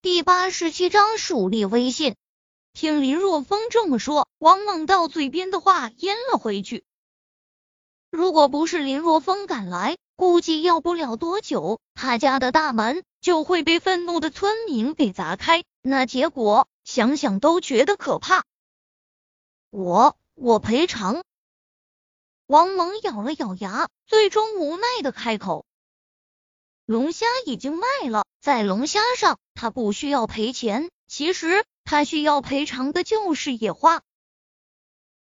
第八十七章树立威信。听林若风这么说，王猛到嘴边的话咽了回去。如果不是林若风赶来，估计要不了多久，他家的大门就会被愤怒的村民给砸开。那结果想想都觉得可怕。我我赔偿。王猛咬了咬牙，最终无奈的开口。龙虾已经卖了，在龙虾上他不需要赔钱，其实他需要赔偿的就是野花，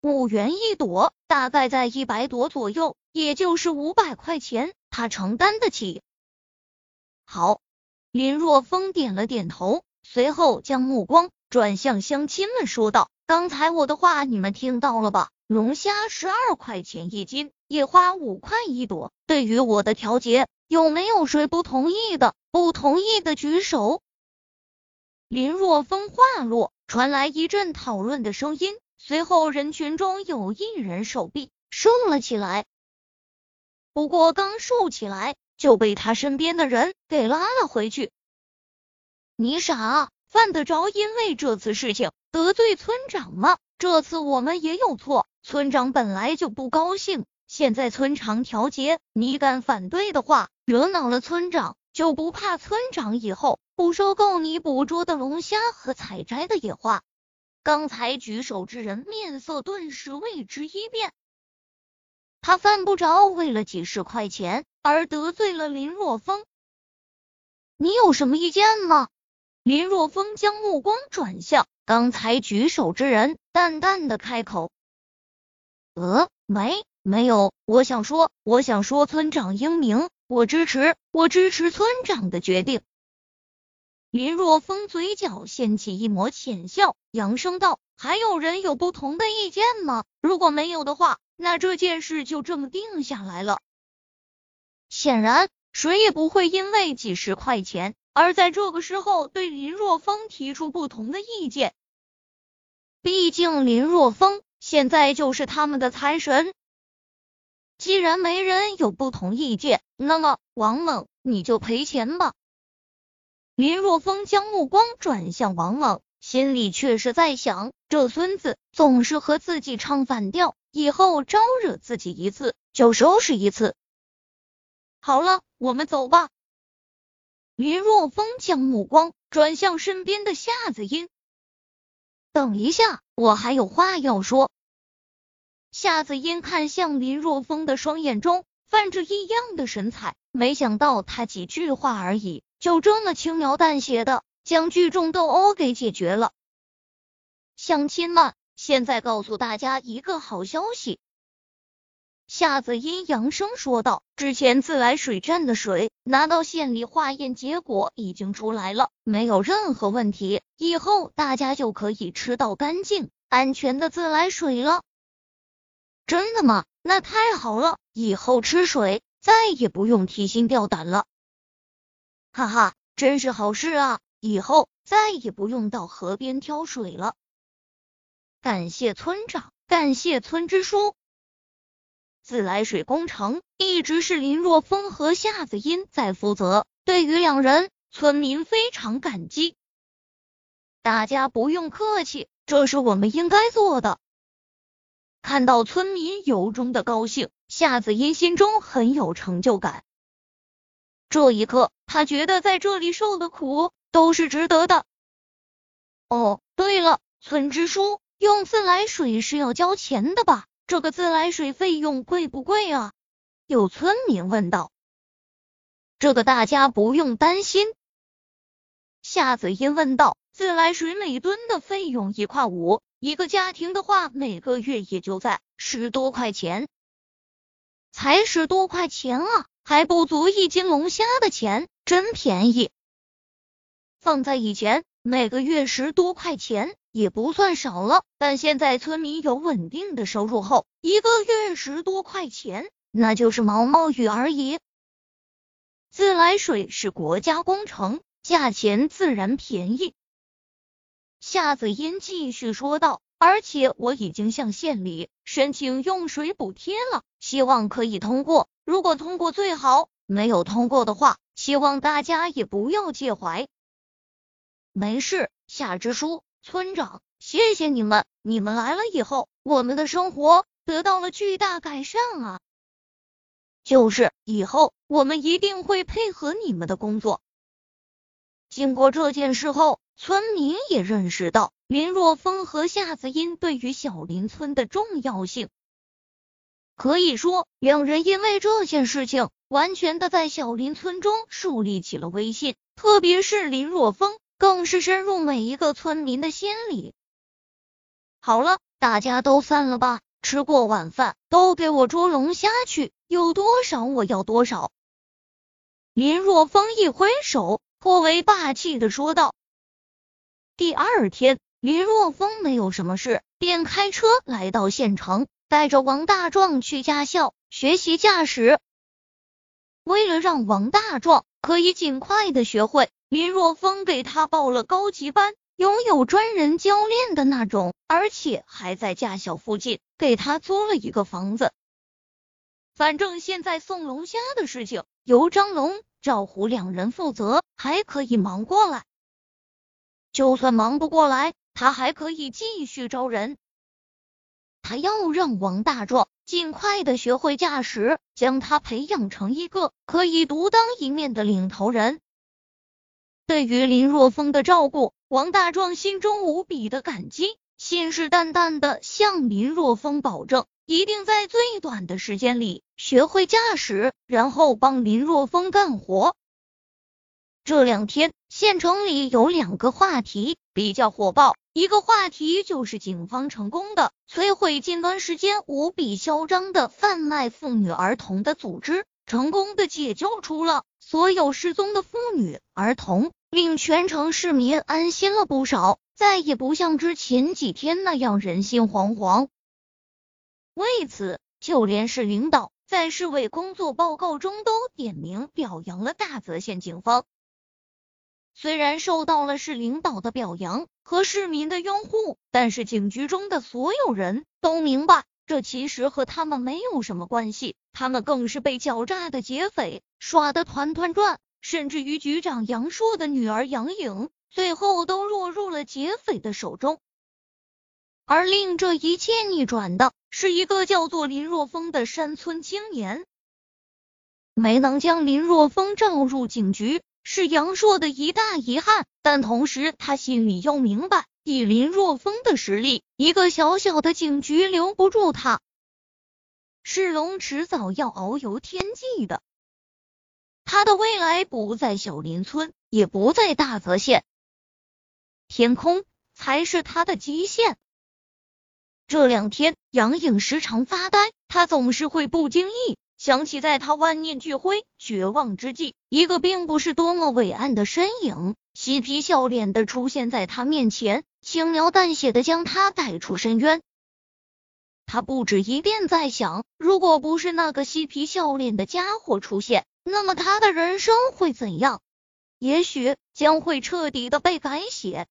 五元一朵，大概在一百朵左右，也就是五百块钱，他承担得起。好，林若风点了点头，随后将目光转向乡亲们，说道：“刚才我的话你们听到了吧？龙虾十二块钱一斤，野花五块一朵，对于我的调节。”有没有谁不同意的？不同意的举手。林若风话落，传来一阵讨论的声音，随后人群中有一人手臂竖了起来，不过刚竖起来就被他身边的人给拉了回去。你傻，犯得着因为这次事情得罪村长吗？这次我们也有错，村长本来就不高兴。现在村长调节，你敢反对的话，惹恼了村长，就不怕村长以后不收购你捕捉的龙虾和采摘的野花？刚才举手之人面色顿时为之一变，他犯不着为了几十块钱而得罪了林若风。你有什么意见吗？林若风将目光转向刚才举手之人，淡淡的开口：“呃，没。”没有，我想说，我想说，村长英明，我支持，我支持村长的决定。林若风嘴角掀起一抹浅笑，扬声道：“还有人有不同的意见吗？如果没有的话，那这件事就这么定下来了。”显然，谁也不会因为几十块钱而在这个时候对林若风提出不同的意见。毕竟，林若风现在就是他们的财神。既然没人有不同意见，那么王猛你就赔钱吧。林若风将目光转向王猛，心里却是在想：这孙子总是和自己唱反调，以后招惹自己一次就收拾一次。好了，我们走吧。林若风将目光转向身边的夏子音，等一下，我还有话要说。夏子英看向林若风的双眼中泛着异样的神采，没想到他几句话而已，就这么轻描淡写的将聚众斗殴给解决了。乡亲们，现在告诉大家一个好消息。夏子阴阳声说道：“之前自来水站的水拿到县里化验，结果已经出来了，没有任何问题，以后大家就可以吃到干净、安全的自来水了。”真的吗？那太好了，以后吃水再也不用提心吊胆了。哈哈，真是好事啊！以后再也不用到河边挑水了。感谢村长，感谢村支书。自来水工程一直是林若风和夏子音在负责，对于两人，村民非常感激。大家不用客气，这是我们应该做的。看到村民由衷的高兴，夏子音心中很有成就感。这一刻，他觉得在这里受的苦都是值得的。哦，对了，村支书，用自来水是要交钱的吧？这个自来水费用贵不贵啊？有村民问道。这个大家不用担心。夏子音问道。自来水每吨的费用一块五。一个家庭的话，每个月也就在十多块钱，才十多块钱啊，还不足一斤龙虾的钱，真便宜。放在以前，每个月十多块钱也不算少了，但现在村民有稳定的收入后，一个月十多块钱那就是毛毛雨而已。自来水是国家工程，价钱自然便宜。夏子音继续说道：“而且我已经向县里申请用水补贴了，希望可以通过。如果通过最好，没有通过的话，希望大家也不要介怀。”没事，夏支书、村长，谢谢你们，你们来了以后，我们的生活得到了巨大改善啊。就是以后我们一定会配合你们的工作。经过这件事后，村民也认识到林若风和夏子音对于小林村的重要性。可以说，两人因为这件事情，完全的在小林村中树立起了威信。特别是林若风，更是深入每一个村民的心里。好了，大家都散了吧，吃过晚饭，都给我捉龙虾去，有多少我要多少。林若风一挥手，颇为霸气的说道。第二天，林若风没有什么事，便开车来到县城。带着王大壮去驾校学习驾驶。为了让王大壮可以尽快的学会，林若风给他报了高级班，拥有专人教练的那种，而且还在驾校附近给他租了一个房子。反正现在送龙虾的事情由张龙、赵虎两人负责，还可以忙过来。就算忙不过来，他还可以继续招人。他要让王大壮尽快的学会驾驶，将他培养成一个可以独当一面的领头人。对于林若风的照顾，王大壮心中无比的感激，信誓旦旦的向林若风保证，一定在最短的时间里学会驾驶，然后帮林若风干活。这两天，县城里有两个话题比较火爆。一个话题就是警方成功的摧毁近段时间无比嚣张的贩卖妇女儿童的组织，成功的解救出了所有失踪的妇女儿童，令全城市民安心了不少，再也不像之前几天那样人心惶惶。为此，就连市领导在市委工作报告中都点名表扬了大泽县警方。虽然受到了市领导的表扬和市民的拥护，但是警局中的所有人都明白，这其实和他们没有什么关系。他们更是被狡诈的劫匪耍得团团转，甚至于局长杨硕的女儿杨颖，最后都落入了劫匪的手中。而令这一切逆转的，是一个叫做林若风的山村青年，没能将林若风召入警局。是杨硕的一大遗憾，但同时他心里又明白，以林若风的实力，一个小小的警局留不住他。世龙迟早要遨游天际的，他的未来不在小林村，也不在大泽县，天空才是他的极限。这两天，杨颖时常发呆，他总是会不经意。想起在他万念俱灰、绝望之际，一个并不是多么伟岸的身影，嬉皮笑脸的出现在他面前，轻描淡写的将他带出深渊。他不止一遍在想，如果不是那个嬉皮笑脸的家伙出现，那么他的人生会怎样？也许将会彻底的被改写。